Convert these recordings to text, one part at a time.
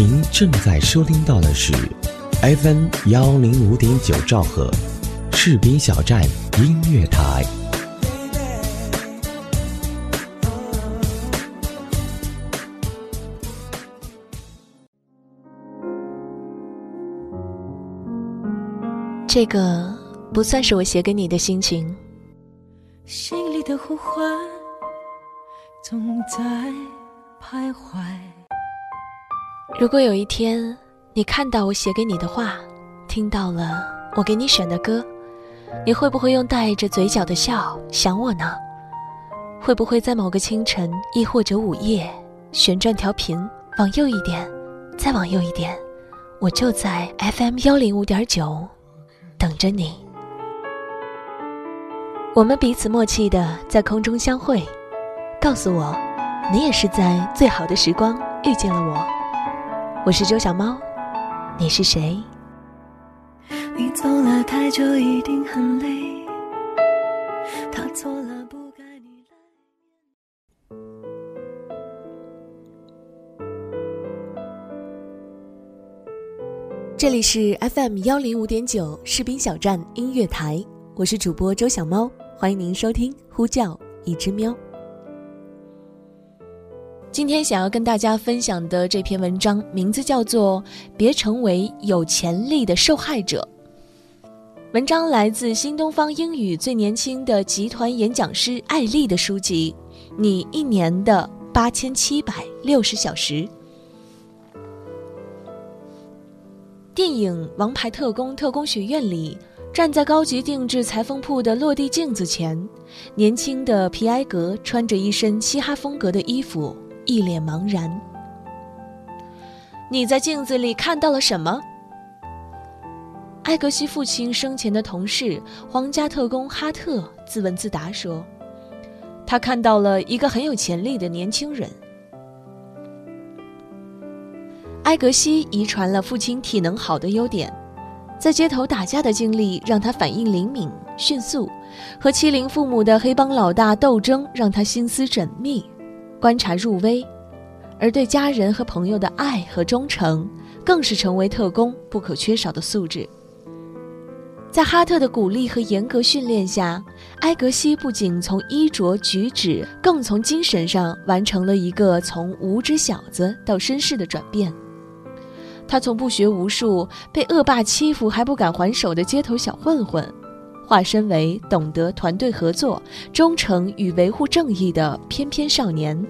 您正在收听到的是 FM 幺零五点九兆赫，士兵小站音乐台。这个不算是我写给你的心情。心里的呼唤总在徘徊。如果有一天你看到我写给你的话，听到了我给你选的歌，你会不会用带着嘴角的笑想我呢？会不会在某个清晨，亦或者午夜，旋转调频往右一点，再往右一点，我就在 FM 幺零五点九等着你。我们彼此默契的在空中相会，告诉我，你也是在最好的时光遇见了我。我是周小猫，你是谁？你走了太久，一定很累。他错了，不该你来。这里是 FM 幺零五点九士兵小站音乐台，我是主播周小猫，欢迎您收听《呼叫一只喵》。今天想要跟大家分享的这篇文章，名字叫做《别成为有潜力的受害者》。文章来自新东方英语最年轻的集团演讲师艾丽的书籍《你一年的八千七百六十小时》。电影《王牌特工：特工学院》里，站在高级定制裁缝铺的落地镜子前，年轻的皮埃格穿着一身嘻哈风格的衣服，一脸茫然。你在镜子里看到了什么？埃格西父亲生前的同事皇家特工哈特自问自答说：“他看到了一个很有潜力的年轻人。”埃格西遗传了父亲体能好的优点，在街头打架的经历让他反应灵敏、迅速，和欺凌父母的黑帮老大斗争让他心思缜密、观察入微，而对家人和朋友的爱和忠诚，更是成为特工不可缺少的素质。在哈特的鼓励和严格训练下，埃格西不仅从衣着举止，更从精神上完成了一个从无知小子到绅士的转变。他从不学无术、被恶霸欺负还不敢还手的街头小混混，化身为懂得团队合作、忠诚与维护正义的翩翩少年。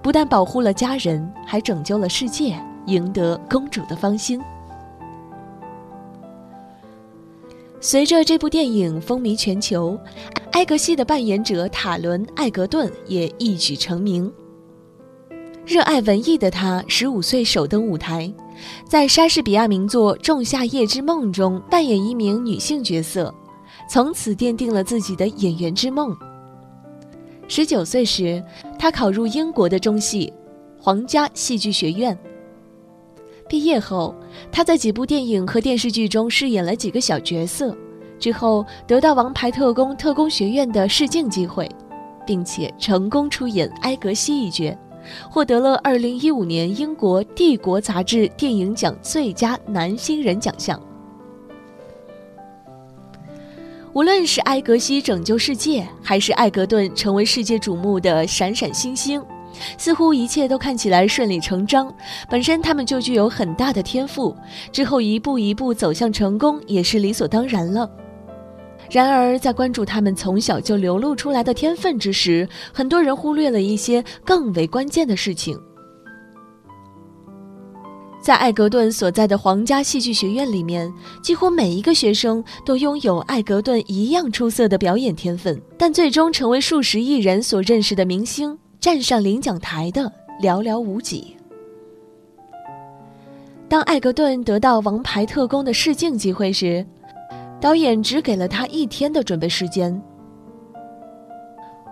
不但保护了家人，还拯救了世界，赢得公主的芳心。随着这部电影风靡全球，埃格西的扮演者塔伦·艾格顿也一举成名。热爱文艺的他，十五岁首登舞台，在莎士比亚名作《仲夏夜之梦》中扮演一名女性角色，从此奠定了自己的演员之梦。十九岁时，他考入英国的中戏皇家戏剧学院。毕业后，他在几部电影和电视剧中饰演了几个小角色，之后得到《王牌特工：特工学院》的试镜机会，并且成功出演埃格西一角，获得了2015年英国《帝国》杂志电影奖最佳男新人奖项。无论是埃格西拯救世界，还是艾格顿成为世界瞩目的闪闪星星。似乎一切都看起来顺理成章，本身他们就具有很大的天赋，之后一步一步走向成功也是理所当然了。然而，在关注他们从小就流露出来的天分之时，很多人忽略了一些更为关键的事情。在艾格顿所在的皇家戏剧学院里面，几乎每一个学生都拥有艾格顿一样出色的表演天分，但最终成为数十亿人所认识的明星。站上领奖台的寥寥无几。当艾格顿得到《王牌特工》的试镜机会时，导演只给了他一天的准备时间。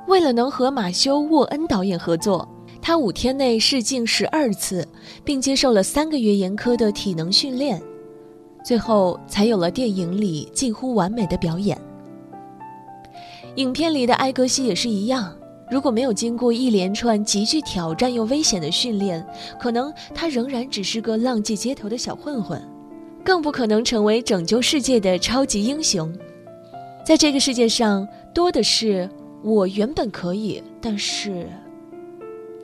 为了能和马修·沃恩导演合作，他五天内试镜十二次，并接受了三个月严苛的体能训练，最后才有了电影里近乎完美的表演。影片里的埃格西也是一样。如果没有经过一连串极具挑战又危险的训练，可能他仍然只是个浪迹街头的小混混，更不可能成为拯救世界的超级英雄。在这个世界上，多的是我原本可以，但是，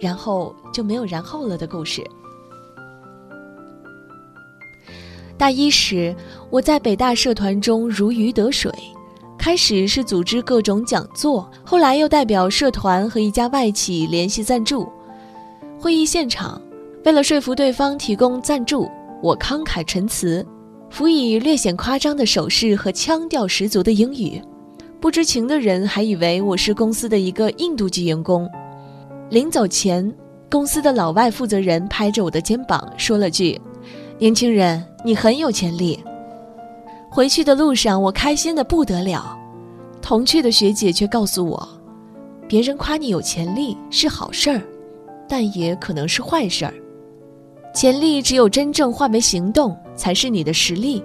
然后就没有然后了的故事。大一时，我在北大社团中如鱼得水。开始是组织各种讲座，后来又代表社团和一家外企联系赞助。会议现场，为了说服对方提供赞助，我慷慨陈词，辅以略显夸张的手势和腔调十足的英语。不知情的人还以为我是公司的一个印度籍员工。临走前，公司的老外负责人拍着我的肩膀说了句：“年轻人，你很有潜力。”回去的路上，我开心的不得了。同去的学姐却告诉我，别人夸你有潜力是好事儿，但也可能是坏事儿。潜力只有真正化为行动，才是你的实力。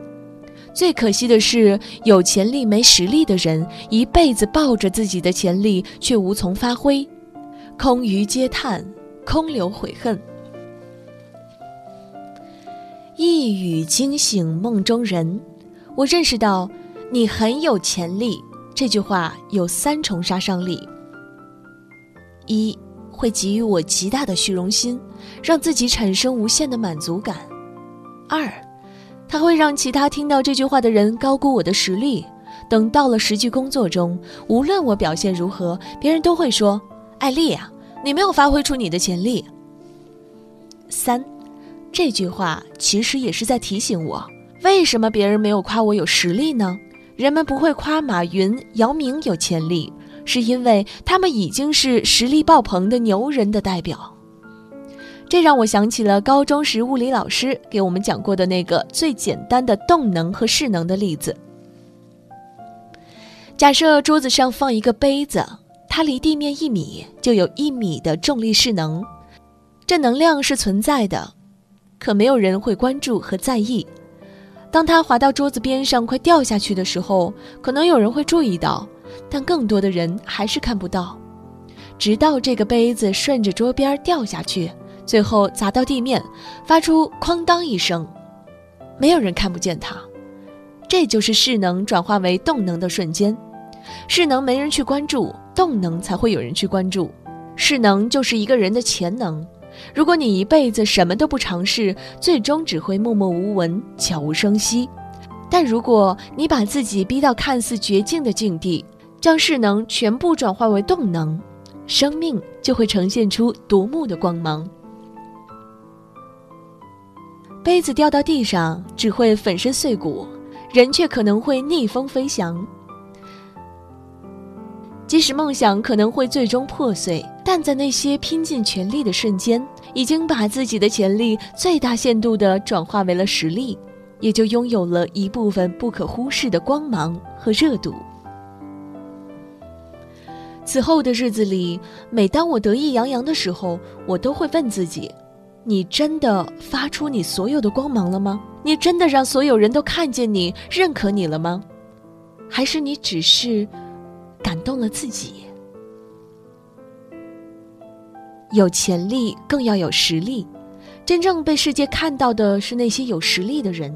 最可惜的是，有潜力没实力的人，一辈子抱着自己的潜力，却无从发挥，空余嗟叹，空留悔恨。一语惊醒梦中人。我认识到，你很有潜力。这句话有三重杀伤力：一，会给予我极大的虚荣心，让自己产生无限的满足感；二，它会让其他听到这句话的人高估我的实力。等到了实际工作中，无论我表现如何，别人都会说：“艾丽啊，你没有发挥出你的潜力。”三，这句话其实也是在提醒我。为什么别人没有夸我有实力呢？人们不会夸马云、姚明有潜力，是因为他们已经是实力爆棚的牛人的代表。这让我想起了高中时物理老师给我们讲过的那个最简单的动能和势能的例子。假设桌子上放一个杯子，它离地面一米，就有一米的重力势能，这能量是存在的，可没有人会关注和在意。当它滑到桌子边上快掉下去的时候，可能有人会注意到，但更多的人还是看不到。直到这个杯子顺着桌边掉下去，最后砸到地面，发出哐当一声，没有人看不见它。这就是势能转化为动能的瞬间。势能没人去关注，动能才会有人去关注。势能就是一个人的潜能。如果你一辈子什么都不尝试，最终只会默默无闻、悄无声息。但如果你把自己逼到看似绝境的境地，将势能全部转化为动能，生命就会呈现出夺目的光芒。杯子掉到地上只会粉身碎骨，人却可能会逆风飞翔。即使梦想可能会最终破碎，但在那些拼尽全力的瞬间，已经把自己的潜力最大限度地转化为了实力，也就拥有了一部分不可忽视的光芒和热度。此后的日子里，每当我得意洋洋的时候，我都会问自己：你真的发出你所有的光芒了吗？你真的让所有人都看见你、认可你了吗？还是你只是……感动了自己。有潜力，更要有实力。真正被世界看到的是那些有实力的人。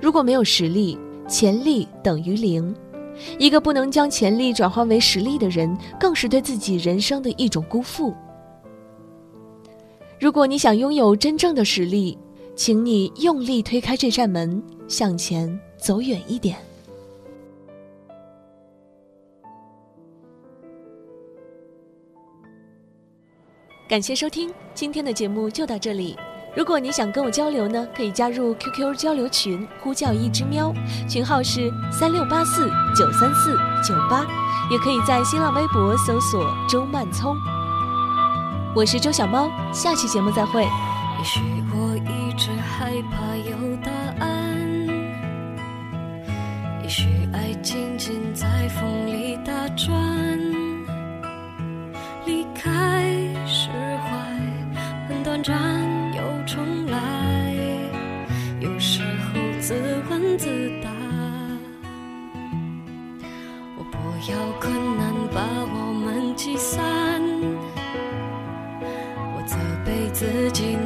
如果没有实力，潜力等于零。一个不能将潜力转化为实力的人，更是对自己人生的一种辜负。如果你想拥有真正的实力，请你用力推开这扇门，向前走远一点。感谢收听，今天的节目就到这里。如果你想跟我交流呢，可以加入 QQ 交流群，呼叫一只喵，群号是三六八四九三四九八，也可以在新浪微博搜索周曼聪。我是周小猫，下期节目再会。也许我一直害怕有答案，也许爱静静在风里打转，转又重来，有时候自问自答，我不要困难把我们击散，我责备自己。